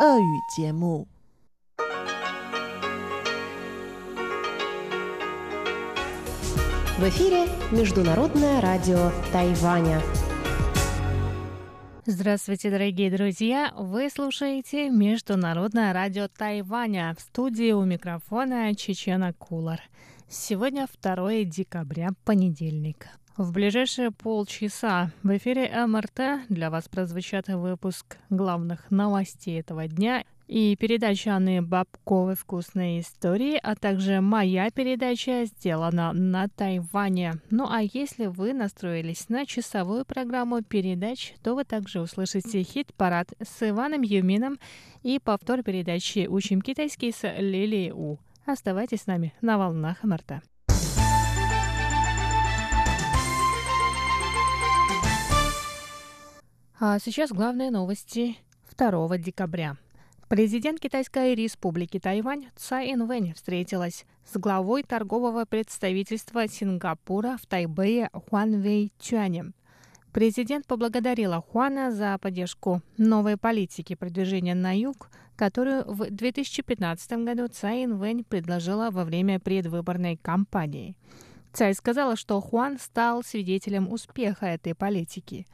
俄语节目。В эфире Международное радио Тайваня. Здравствуйте, дорогие друзья! Вы слушаете Международное радио Тайваня. В студии у микрофона Чечена Кулар. Сегодня 2 декабря, понедельник. В ближайшие полчаса в эфире МРТ для вас прозвучат выпуск главных новостей этого дня и передача Анны Бабковой «Вкусные истории», а также моя передача сделана на Тайване. Ну а если вы настроились на часовую программу передач, то вы также услышите хит-парад с Иваном Юмином и повтор передачи «Учим китайский» с Лилией У. Оставайтесь с нами на волнах МРТ. А сейчас главные новости 2 декабря. Президент Китайской республики Тайвань Цай Инвэнь встретилась с главой торгового представительства Сингапура в Тайбэе Хуан Вэй Чуанем. Президент поблагодарила Хуана за поддержку новой политики продвижения на юг, которую в 2015 году Цай Инвэнь предложила во время предвыборной кампании. Цай сказала, что Хуан стал свидетелем успеха этой политики.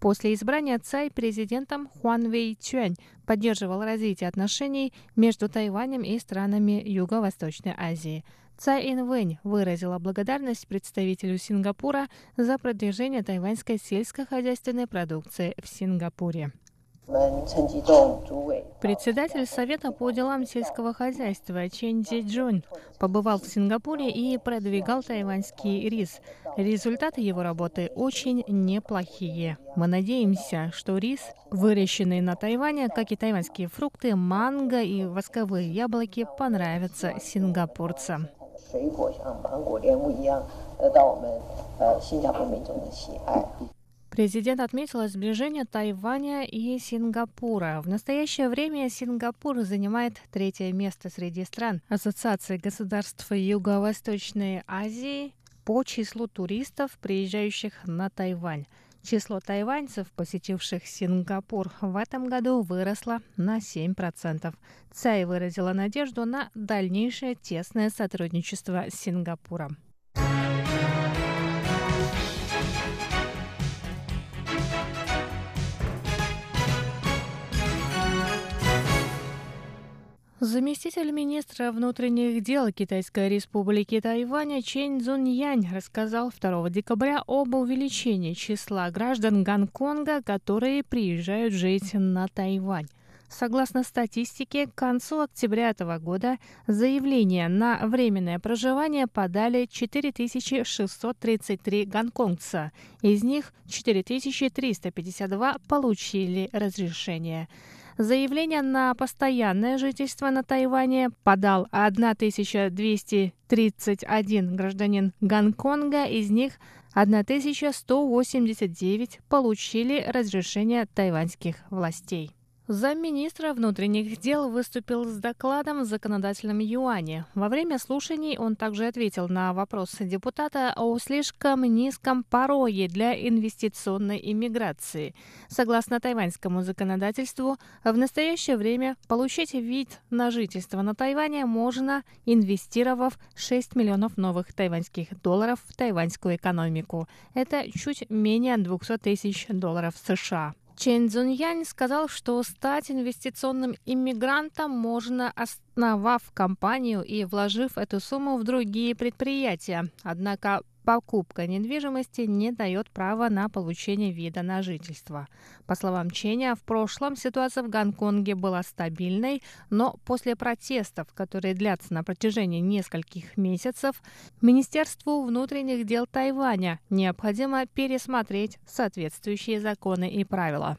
После избрания Цай президентом Хуан Вэй Чуань поддерживал развитие отношений между Тайванем и странами Юго-Восточной Азии. Цай Инвэнь выразила благодарность представителю Сингапура за продвижение тайваньской сельскохозяйственной продукции в Сингапуре. Председатель Совета по делам сельского хозяйства Чен Дзи Джун побывал в Сингапуре и продвигал тайваньский рис. Результаты его работы очень неплохие. Мы надеемся, что рис, выращенный на Тайване, как и тайваньские фрукты, манго и восковые яблоки, понравятся сингапурцам. 水果像芒果、莲雾一样得到我们呃新加坡民众的喜爱。 Президент отметил сближение Тайваня и Сингапура. В настоящее время Сингапур занимает третье место среди стран Ассоциации государств Юго-Восточной Азии по числу туристов, приезжающих на Тайвань. Число тайваньцев, посетивших Сингапур в этом году, выросло на 7%. Цай выразила надежду на дальнейшее тесное сотрудничество с Сингапуром. Заместитель министра внутренних дел Китайской республики Тайваня Чен Цзуньянь рассказал 2 декабря об увеличении числа граждан Гонконга, которые приезжают жить на Тайвань. Согласно статистике, к концу октября этого года заявления на временное проживание подали 4633 гонконгца. Из них 4352 получили разрешение. Заявление на постоянное жительство на Тайване подал 1231 гражданин Гонконга, из них 1189 получили разрешение тайваньских властей. Замминистра внутренних дел выступил с докладом в законодательном юане. Во время слушаний он также ответил на вопрос депутата о слишком низком пороге для инвестиционной иммиграции. Согласно тайваньскому законодательству, в настоящее время получить вид на жительство на Тайване можно, инвестировав 6 миллионов новых тайваньских долларов в тайваньскую экономику. Это чуть менее 200 тысяч долларов США. Чен Цзуньянь сказал, что стать инвестиционным иммигрантом можно, основав компанию и вложив эту сумму в другие предприятия. Однако покупка недвижимости не дает права на получение вида на жительство. По словам Ченя, в прошлом ситуация в Гонконге была стабильной, но после протестов, которые длятся на протяжении нескольких месяцев, Министерству внутренних дел Тайваня необходимо пересмотреть соответствующие законы и правила.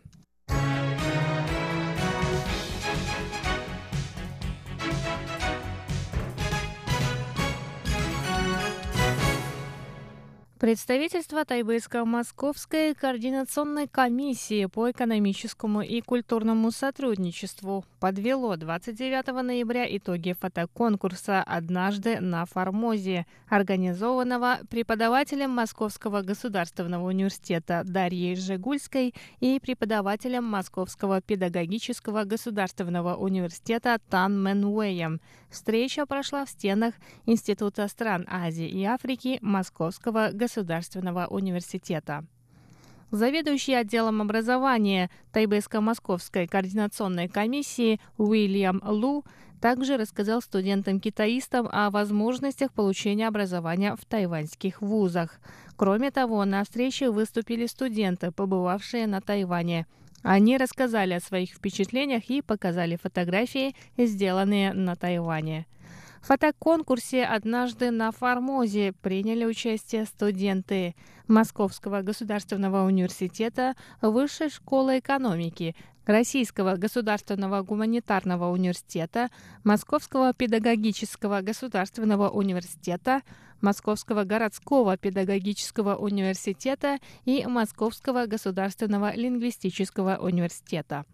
Представительство Тайбэйско-Московской координационной комиссии по экономическому и культурному сотрудничеству подвело 29 ноября итоги фотоконкурса «Однажды на Формозе», организованного преподавателем Московского государственного университета Дарьей Жигульской и преподавателем Московского педагогического государственного университета Тан Мэнуэем. Встреча прошла в стенах Института стран Азии и Африки Московского государственного Государственного университета. Заведующий отделом образования Тайбэйско-Московской координационной комиссии Уильям Лу также рассказал студентам-китаистам о возможностях получения образования в тайваньских вузах. Кроме того, на встрече выступили студенты, побывавшие на Тайване. Они рассказали о своих впечатлениях и показали фотографии, сделанные на Тайване. В фотоконкурсе «Однажды на Формозе» приняли участие студенты Московского государственного университета Высшей школы экономики, Российского государственного гуманитарного университета, Московского педагогического государственного университета, Московского городского педагогического университета и Московского государственного лингвистического университета.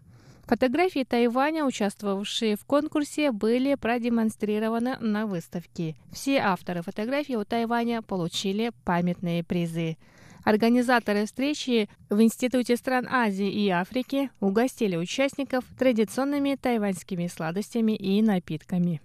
Фотографии Тайваня, участвовавшие в конкурсе, были продемонстрированы на выставке. Все авторы фотографий у Тайваня получили памятные призы. Организаторы встречи в Институте стран Азии и Африки угостили участников традиционными тайваньскими сладостями и напитками.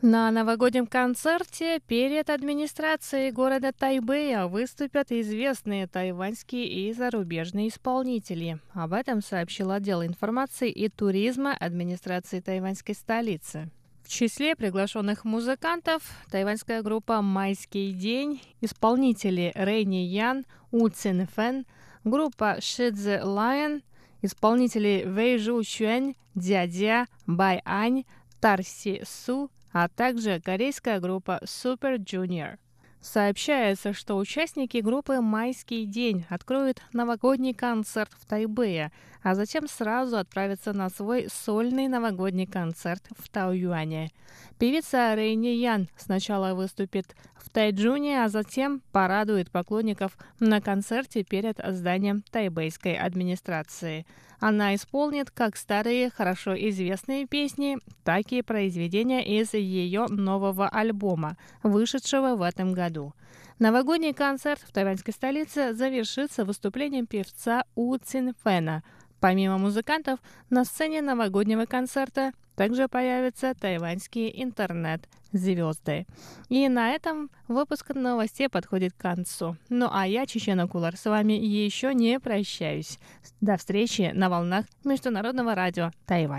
На новогоднем концерте перед администрацией города Тайбэя выступят известные тайваньские и зарубежные исполнители. Об этом сообщил отдел информации и туризма администрации тайваньской столицы. В числе приглашенных музыкантов тайваньская группа «Майский день», исполнители Рейни Ян, У Цин Фэн, группа Шидзе Лайон, исполнители Вэй Жу Чуэнь, Дядя, Бай Ань, Тарси Су, а также корейская группа Super Junior. Сообщается, что участники группы «Майский день» откроют новогодний концерт в Тайбэе, а затем сразу отправятся на свой сольный новогодний концерт в Тауюане. Певица Рейни Ян сначала выступит в Тайджуне, а затем порадует поклонников на концерте перед зданием тайбэйской администрации. Она исполнит как старые, хорошо известные песни, так и произведения из ее нового альбома, вышедшего в этом году. Новогодний концерт в тайваньской столице завершится выступлением певца У Цинфена. Помимо музыкантов, на сцене новогоднего концерта также появятся тайваньские интернет-звезды. И на этом выпуск новостей подходит к концу. Ну а я, Чечена Кулар, с вами еще не прощаюсь. До встречи на волнах Международного радио Тайвань.